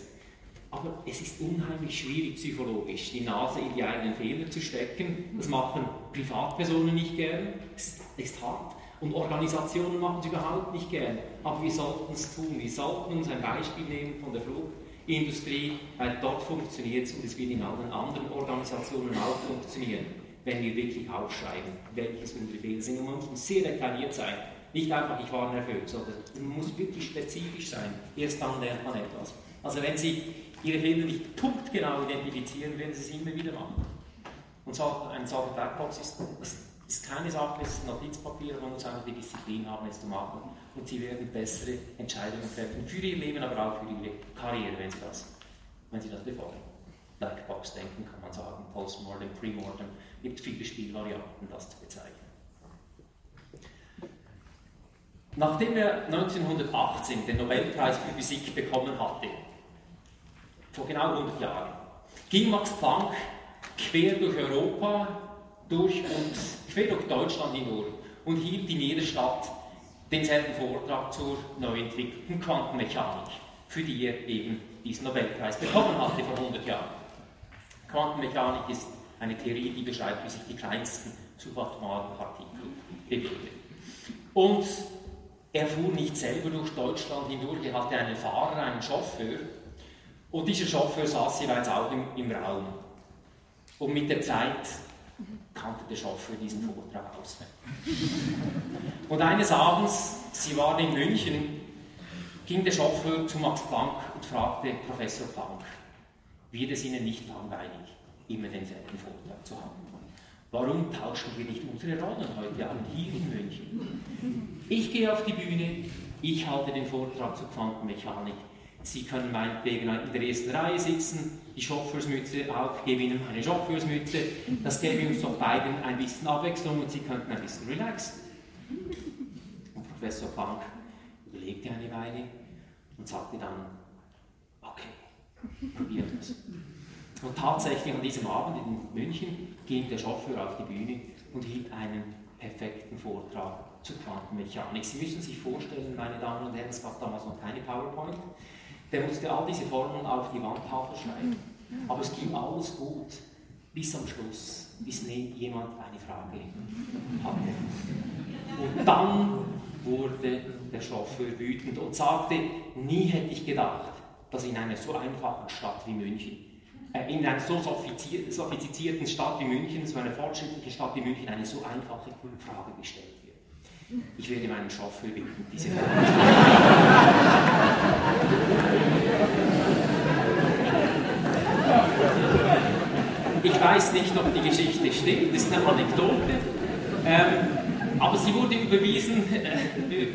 Aber es ist unheimlich schwierig psychologisch, die Nase in die eigenen Fehler zu stecken. Das machen Privatpersonen nicht gern. Es ist hart. Und Organisationen machen es überhaupt nicht gern. Aber wir sollten es tun. Wir sollten uns ein Beispiel nehmen von der Flugindustrie, weil dort funktioniert es und es wird in allen anderen Organisationen auch funktionieren, wenn wir wirklich aufschreiben, welches unsere Fehler sind. Und man muss sehr detailliert sein. Nicht einfach, ich war nervös, sondern man muss wirklich spezifisch sein. Erst dann lernt man etwas. Also wenn Sie Ihre Fehler nicht punktgenau identifizieren, werden Sie es immer wieder machen. Und so, ein solcher ist, ist ist keine Sache, es ist ein Notizpapier, man muss einfach die Disziplin haben, es zu machen. Und sie werden bessere Entscheidungen treffen für ihr Leben, aber auch für ihre Karriere, wenn sie das, wenn sie das befolgen. Blackbox denken kann man sagen, Postmortem, Premortem, gibt viele Spielvarianten, das zu bezeichnen. Nachdem er 1918 den Nobelpreis für Physik bekommen hatte, vor genau 100 Jahren, ging Max Planck quer durch Europa durch und quer durch Deutschland hindurch und hielt in jeder Stadt denselben Vortrag zur neu entwickelten Quantenmechanik, für die er eben diesen Nobelpreis bekommen hatte vor 100 Jahren. Quantenmechanik ist eine Theorie, die beschreibt, wie sich die kleinsten subatomaren Partikel bewegen. Und er fuhr nicht selber durch Deutschland hindurch, er hatte einen Fahrer, einen Chauffeur, und dieser Chauffeur saß jeweils auch im, im Raum. Und mit der Zeit kannte der Chauffeur diesen Vortrag auswendig. [LAUGHS] Und eines Abends, sie waren in München, ging der Chauffeur zu Max Planck und fragte Professor Planck, wird es Ihnen nicht langweilig, immer denselben Vortrag zu haben? Warum tauschen wir nicht unsere Rollen heute an, hier in München? Ich gehe auf die Bühne, ich halte den Vortrag zur Quantenmechanik, Sie können meinetwegen in der ersten Reihe sitzen, die Chauffeursmütze auf, gebe Ihnen eine Chauffeursmütze. Das gäbe uns doch beiden ein bisschen Abwechslung und Sie könnten ein bisschen relaxen. Und Professor Planck überlegte eine Weile und sagte dann, okay, probiert es. Und tatsächlich an diesem Abend in München ging der Chauffeur auf die Bühne und hielt einen perfekten Vortrag zur Quantenmechanik. Sie müssen sich vorstellen, meine Damen und Herren, es gab damals noch keine PowerPoint der musste all diese Formeln auf die Wandtafel schreiben. Aber es ging alles gut, bis am Schluss, bis jemand eine Frage hatte. Und dann wurde der Chauffeur wütend und sagte, nie hätte ich gedacht, dass in einer so einfachen Stadt wie München, äh, in einer so sophistizierten Stadt wie München, so einer fortschrittlichen Stadt wie München, eine so einfache Frage gestellt wird. Ich werde meinen Chauffeur bitten, diese Ich weiß nicht, ob die Geschichte stimmt, das ist eine Anekdote. Ähm, aber sie wurde überwiesen äh,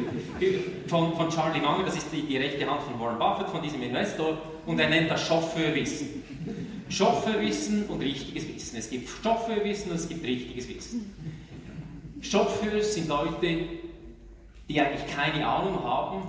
von, von Charlie Munger, das ist die, die, rechte Hand von Warren Buffett, von diesem Investor, und er nennt das Chauffeurwissen. Chauffeurwissen und richtiges Wissen. Es gibt Chauffeurwissen und es gibt richtiges Wissen. Chauffeurs sind Leute, die eigentlich keine Ahnung haben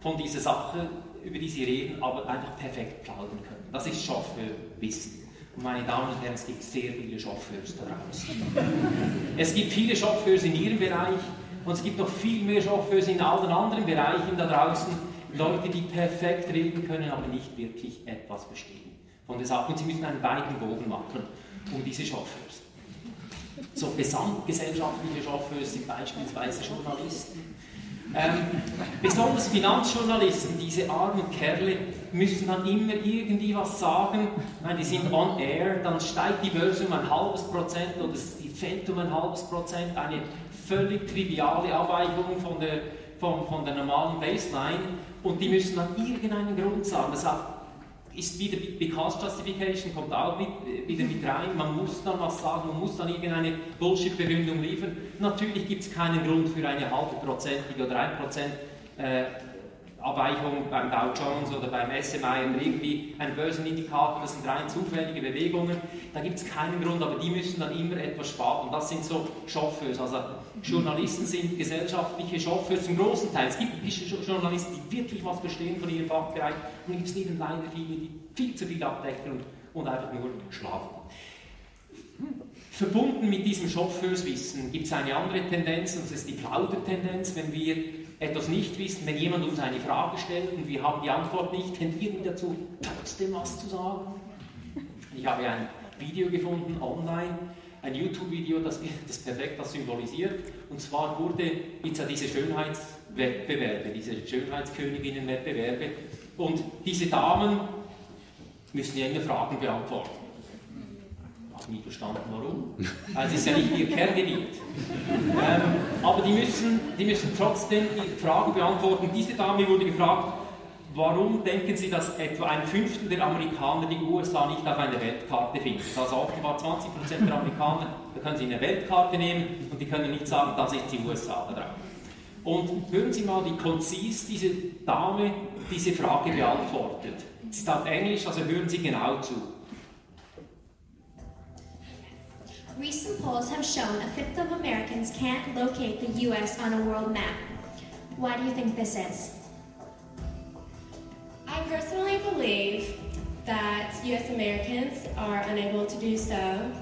von dieser Sache, über die sie reden, aber einfach perfekt plaudern können. Das ist Chauffeurwissen. Und meine Damen und Herren, es gibt sehr viele Chauffeurs da draußen. [LAUGHS] Es gibt viele Chauffeurs in Ihrem Bereich und es gibt noch viel mehr Chauffeurs in allen anderen Bereichen da draußen. Leute, die perfekt reden können, aber nicht wirklich etwas verstehen. von der Sache. Und Sie müssen einen weiten Bogen machen um diese Chauffeurs. So gesamtgesellschaftliche Chauffeurs sind beispielsweise Journalisten. Ähm, besonders Finanzjournalisten, diese armen Kerle, müssen dann immer irgendwie was sagen. Meine, die sind on air, dann steigt die Börse um ein halbes Prozent oder die fällt um ein halbes Prozent. Eine völlig triviale Abweichung von der, von, von der normalen Baseline. Und die müssen dann irgendeinen Grund sagen. Das ist wieder Because Justification, kommt auch mit, wieder mit rein. Man muss dann was sagen, man muss dann irgendeine Bullshit-Begründung liefern. Natürlich gibt es keinen Grund für eine halbe prozentige oder ein Prozent äh, Abweichung beim Dow Jones oder beim SMI und irgendwie ein Börsenindikator, das sind rein zufällige Bewegungen. Da gibt es keinen Grund, aber die müssen dann immer etwas sparen. Und das sind so Chauffeurs. Also Journalisten sind gesellschaftliche Chauffeurs zum großen Teil. Es gibt Journalisten, die wirklich was verstehen von ihrem Fachbereich und es gibt eben leider viele, die viel zu viel abdecken und, und einfach nur schlafen. Verbunden mit diesem Chauffeurswissen gibt es eine andere Tendenz, und das ist die Plaudertendenz, wenn wir etwas nicht wissen, wenn jemand uns eine Frage stellt und wir haben die Antwort nicht, tendieren wir dazu, trotzdem was zu sagen. Ich habe ein Video gefunden online, ein YouTube-Video, das, das perfekt das symbolisiert. Und zwar wurde jetzt diese Schönheitswettbewerbe, diese Schönheitsköniginnenwettbewerbe, und diese Damen müssen ja immer Fragen beantworten. Ich habe nie verstanden, warum. Also es ist ja nicht ihr Kerngebiet. Ähm, aber die müssen, die müssen trotzdem die Fragen beantworten. Diese Dame wurde gefragt, Warum denken Sie, dass etwa ein Fünftel der Amerikaner die USA nicht auf einer Weltkarte findet? Also offenbar 20% der Amerikaner, da können Sie eine Weltkarte nehmen und die können nicht sagen, das ist die USA da drauf. Und hören Sie mal, wie konzis diese Dame diese Frage beantwortet. Sie ist auf Englisch, also hören Sie genau zu. Recent polls have shown a fifth of Americans can't locate the US on a world map. Why do you think this is? I personally believe that US Americans are unable to do so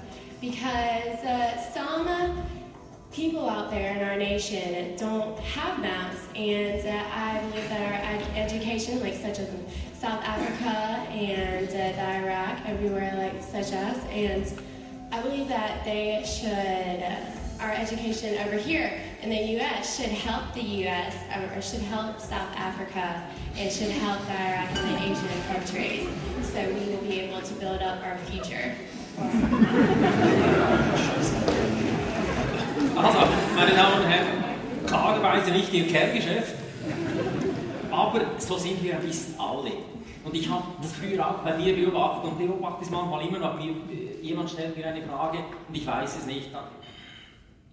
because uh, some people out there in our nation don't have maps, and uh, I believe that our ed- education, like such as South Africa and uh, Iraq, everywhere like such as, and I believe that they should. Uh, our education over here in the U.S. should help the U.S. or should help South Africa and should help the Iraq and the Asian countries, so we will be able to build up our future. Also, meine Damen und Herren, klarerweise nicht Ihr Kerngeschäft, aber so sind wir ein bisschen alle. Und ich habe das früher auch bei mir beobachtet und beobachte es manchmal immer noch. Äh, jemand stellt mir eine Frage und ich weiß es nicht. Dann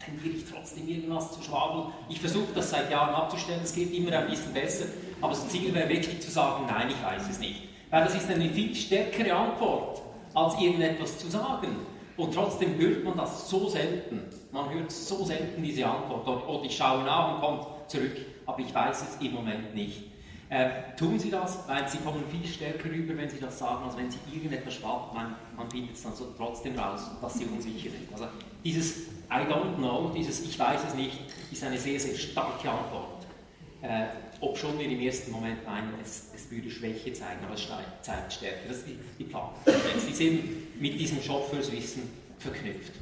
tendiere ich trotzdem irgendwas zu schwabeln. Ich versuche das seit Jahren abzustellen, es geht immer ein bisschen besser, aber das Ziel wäre wirklich zu sagen, nein, ich weiß es nicht. Weil das ist eine viel stärkere Antwort, als irgendetwas zu sagen. Und trotzdem hört man das so selten. Man hört so selten diese Antwort. Oder ich schaue nach und kommt zurück, aber ich weiß es im Moment nicht. Äh, tun Sie das, weil Sie kommen viel stärker rüber, wenn Sie das sagen, als wenn Sie irgendetwas schwab, man, man findet es dann so trotzdem raus, dass Sie unsicher sind. Also dieses I don't know, dieses Ich weiß es nicht, ist eine sehr, sehr starke Antwort. Äh, ob schon wir im ersten Moment meinen, es, es würde Schwäche zeigen, aber es zeigt Stärke. Das ist die, die Plan. Die eben mit diesem Chauffeurswissen verknüpft.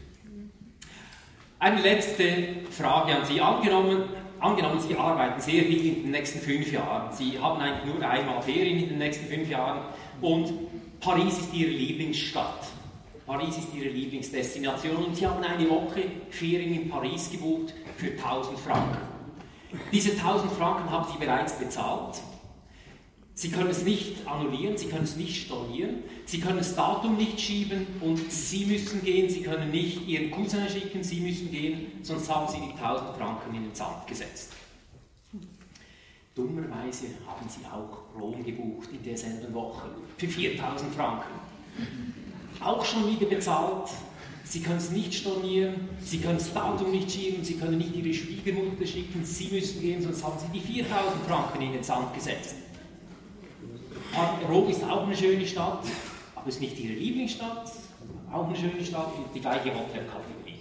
Eine letzte Frage an Sie. Angenommen, angenommen, Sie arbeiten sehr viel in den nächsten fünf Jahren. Sie haben eigentlich nur einmal Ferien in den nächsten fünf Jahren und Paris ist Ihre Lieblingsstadt. Paris ist Ihre Lieblingsdestination und Sie haben eine Woche Ferien in Paris gebucht für 1000 Franken. Diese 1000 Franken haben Sie bereits bezahlt. Sie können es nicht annullieren, Sie können es nicht stornieren, Sie können das Datum nicht schieben und Sie müssen gehen, Sie können nicht Ihren Cousin schicken, Sie müssen gehen, sonst haben Sie die 1000 Franken in den Sand gesetzt. Dummerweise haben Sie auch Rom gebucht in derselben Woche für 4000 Franken. Auch schon wieder bezahlt, Sie können es nicht stornieren, Sie können das Datum nicht schieben, Sie können nicht Ihre Schwiegermutter schicken, Sie müssen gehen, sonst haben Sie die 4000 Franken in den Sand gesetzt. Rom ist auch eine schöne Stadt, aber es ist nicht Ihre Lieblingsstadt, auch eine schöne Stadt die gleiche Hotelkategorie.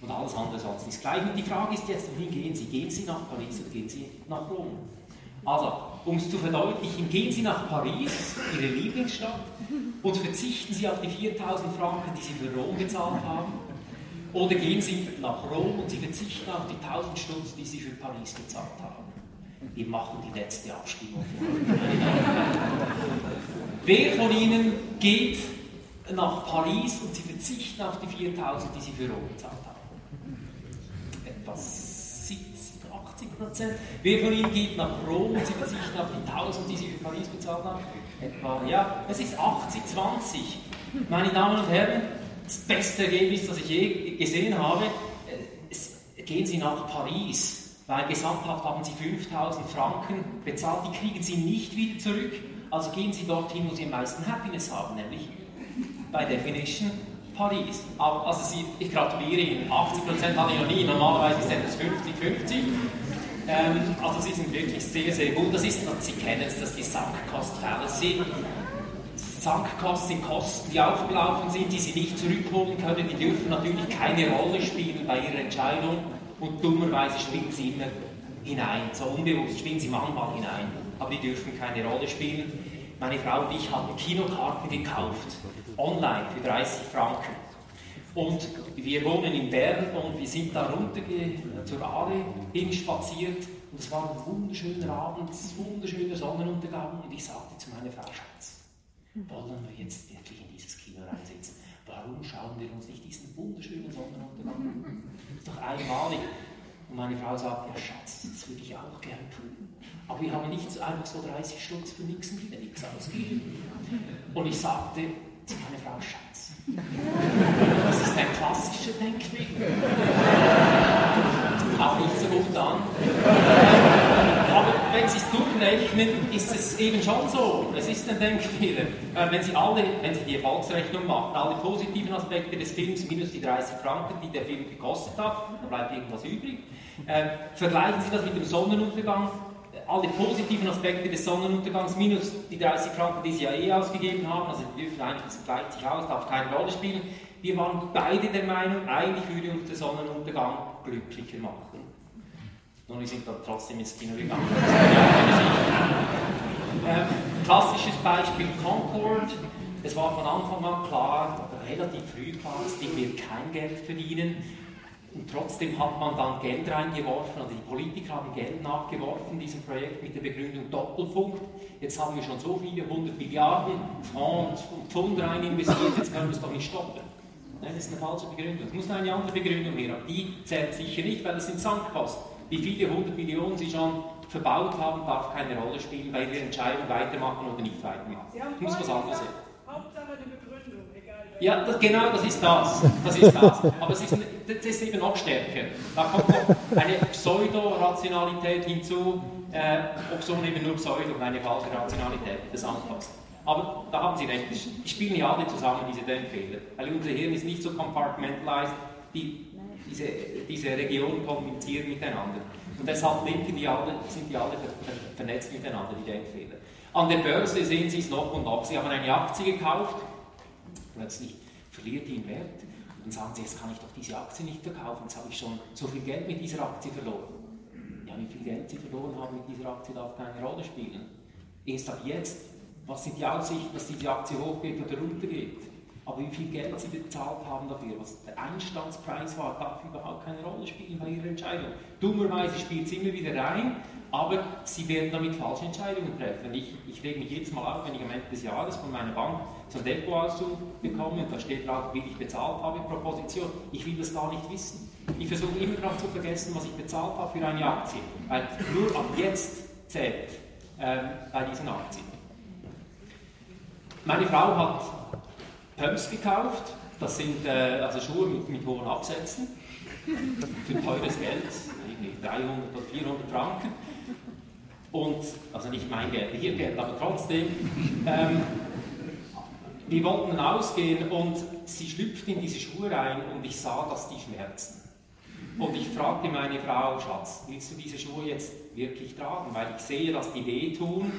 Und alles andere sonst ist gleich. Und die Frage ist jetzt, wohin gehen Sie? Gehen Sie nach Paris oder gehen Sie nach Rom? Also, um es zu verdeutlichen, gehen Sie nach Paris, Ihre Lieblingsstadt, und verzichten Sie auf die 4000 Franken, die Sie für Rom bezahlt haben. Oder gehen Sie nach Rom und Sie verzichten auf die 1000 Stutz, die Sie für Paris bezahlt haben. Wir machen die letzte Abstimmung. [LAUGHS] Wer von Ihnen geht nach Paris und Sie verzichten auf die 4000, die Sie für Rom bezahlt haben? Etwas 70, 80 Prozent. Wer von Ihnen geht nach Rom und Sie verzichten auf die 1000, die Sie für Paris bezahlt haben? Etwa, ja, es ist 80, 20. Meine Damen und Herren, das beste Ergebnis, das ich je gesehen habe, es, gehen Sie nach Paris, weil gesamthaft haben Sie 5000 Franken bezahlt, die kriegen Sie nicht wieder zurück. Also gehen Sie dorthin, wo Sie am meisten Happiness haben, nämlich bei Definition Paris. Also Sie, ich gratuliere Ihnen, 80% hatte ich noch nie, normalerweise sind es 50-50. Ähm, also Sie sind wirklich sehr, sehr gut. Das ist, Sie kennen es, das ist die Sunk-Cost-Fallacy. Sankkosten sind Kosten, die aufgelaufen sind, die Sie nicht zurückholen können, die dürfen natürlich keine Rolle spielen bei Ihrer Entscheidung und dummerweise spielen Sie immer hinein, so unbewusst spielen Sie manchmal hinein, aber die dürfen keine Rolle spielen. Meine Frau und ich haben Kinokarten gekauft, online für 30 Franken. Und wir wohnen in Bern und wir sind da runter zur Aare hinspaziert und es war ein wunderschöner Abend, wunderschöner Sonnenuntergang und ich sagte zu meiner Frau, Schatz, wollen wir jetzt wirklich in dieses Kino reinsitzen? Warum schauen wir uns nicht diesen wunderschönen Sonnenuntergang an? Doch einmalig. Und meine Frau sagt, ja Schatz, das würde ich auch gern tun. Aber wir haben nicht einfach so 30 Stutz für nichts wieder nichts ausgegeben. Und ich sagte zu meiner Frau, Schatz, das ist ein klassischer Denkfehler. Auch nicht so gut an. Aber wenn Sie es durchrechnen, ist es eben schon so. Es ist ein Denkfehler. Äh, wenn Sie, alle, wenn Sie die Erfolgsrechnung machen, alle positiven Aspekte des Films minus die 30 Franken, die der Film gekostet hat, dann bleibt irgendwas übrig. Äh, vergleichen Sie das mit dem Sonnenuntergang, alle positiven Aspekte des Sonnenuntergangs minus die 30 Franken, die Sie ja eh ausgegeben haben, also die dürfen eigentlich, das gleicht sich aus, darf keine Rolle spielen. Wir waren beide der Meinung, eigentlich würde uns der Sonnenuntergang glücklicher machen. Nun, wir sind dann trotzdem ins Kino gegangen. [LAUGHS] ähm, klassisches Beispiel Concord. Es war von Anfang an klar, relativ früh klar, das Ding wird kein Geld verdienen. Und trotzdem hat man dann Geld reingeworfen, also die Politiker haben Geld nachgeworfen, diesem Projekt mit der Begründung Doppelpunkt. Jetzt haben wir schon so viele hundert Milliarden Francs und Pfund rein investiert, jetzt können wir es doch nicht stoppen. Nein, das ist eine falsche Begründung. Es muss eine andere Begründung her, aber die zählt sicher nicht, weil das sind Sankkosten. Wie viele hundert Millionen Sie schon verbaut haben, darf keine Rolle spielen bei Ihrer Entscheidung, weitermachen oder nicht weitermachen. Ich muss was anderes sehen. Hauptsache die Begründung, egal. Ja, das, genau, das ist das. Das ist das. Aber es ist, das ist eben noch stärker. Da kommt noch eine Pseudo-Rationalität hinzu, äh, ob so eben nur Pseudo, eine falsche Rationalität des Anpasses. Aber da haben Sie recht, die spielen ja alle zusammen, diese Denkfehler. Weil unser Hirn ist nicht so compartmentalized, die, diese, diese Regionen kommunizieren miteinander. Und deshalb linken die alle, sind die alle vernetzt miteinander, die Denkfehler. An der Börse sehen Sie es noch und noch. Sie haben eine Aktie gekauft, plötzlich verliert die im Wert. Und dann sagen Sie, jetzt kann ich doch diese Aktie nicht verkaufen, jetzt habe ich schon so viel Geld mit dieser Aktie verloren. Ja, wie viel Geld Sie verloren haben mit dieser Aktie darf keine Rolle spielen. Erst ab jetzt was sind die Aussichten, dass diese Aktie hochgeht oder runtergeht? Aber wie viel Geld Sie bezahlt haben dafür, was der Einstandspreis war, darf überhaupt keine Rolle spielen bei Ihrer Entscheidung. Dummerweise spielt es immer wieder rein, aber Sie werden damit falsche Entscheidungen treffen. Ich, ich rege mich jedes Mal auf, wenn ich am Ende des Jahres von meiner Bank so ein Depotauszug bekomme und da steht drauf, wie ich bezahlt habe pro Position. Ich will das gar nicht wissen. Ich versuche immer noch zu vergessen, was ich bezahlt habe für eine Aktie, weil nur ab jetzt zählt ähm, bei diesen Aktien. Meine Frau hat Pumps gekauft, das sind äh, also Schuhe mit, mit hohen Absätzen, für teures Geld, irgendwie 300 oder 400 Franken. Und, also nicht mein Geld, ihr Geld, aber trotzdem, ähm, wir wollten ausgehen und sie schlüpft in diese Schuhe rein und ich sah, dass die schmerzen. Und ich fragte meine Frau, Schatz, willst du diese Schuhe jetzt wirklich tragen? Weil ich sehe, dass die wehtun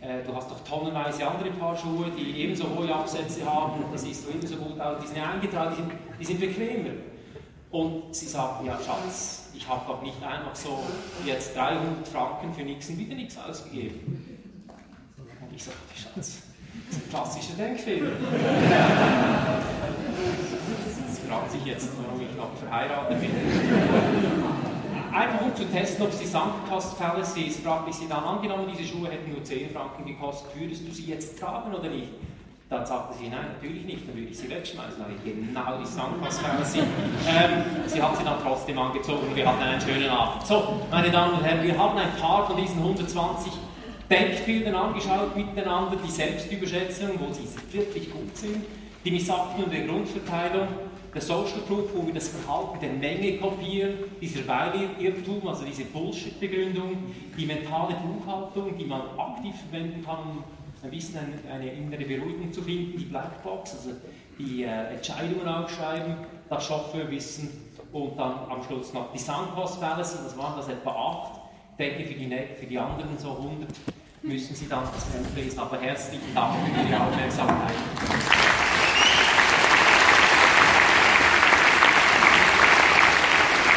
du hast doch tonnenweise andere Paar Schuhe, die ebenso hohe Absätze haben, das siehst du ebenso gut aus, die sind eingetragen, die sind, die sind bequemer. Und sie sagten, ja Schatz, ich habe doch nicht einfach so jetzt 300 Franken für nichts und wieder nichts ausgegeben. Und ich sagte, Schatz, das ist ein klassischer Denkfehler. [LAUGHS] Sie fragt sich jetzt, warum ich noch verheiratet bin. Einfach um zu testen, ob es die Sanktkost-Fallacy ist, fragte ich sie dann, angenommen, diese Schuhe hätten nur 10 Franken gekostet, würdest du sie jetzt tragen oder nicht? Dann sagte sie, nein, natürlich nicht, dann würde ich sie wegschmeißen. Aber genau die Sandpass-Fallacy. ähm, sie hat sie dann trotzdem angezogen und wir hatten einen schönen Abend. So, meine Damen und Herren, wir haben ein paar von diesen 120 Denkbildern angeschaut miteinander, die Selbstüberschätzung, wo sie wirklich gut sind, die Missachtung der Grundverteilung, der Social Proof, wo wir das Verhalten der Menge kopieren, dieser Weil-Irrtum, also diese Bullshit-Begründung, die mentale Buchhaltung, die man aktiv verwenden kann, um ein bisschen eine, innere Beruhigung zu finden, die Blackbox, also die äh, Entscheidungen aufschreiben, das Chauffeurwissen und dann am Schluss noch die Soundpost Fallacy, das waren das etwa acht. Denke, für die, für die anderen so 100 müssen Sie dann das Buch lesen. Aber herzlichen Dank für Ihre Aufmerksamkeit.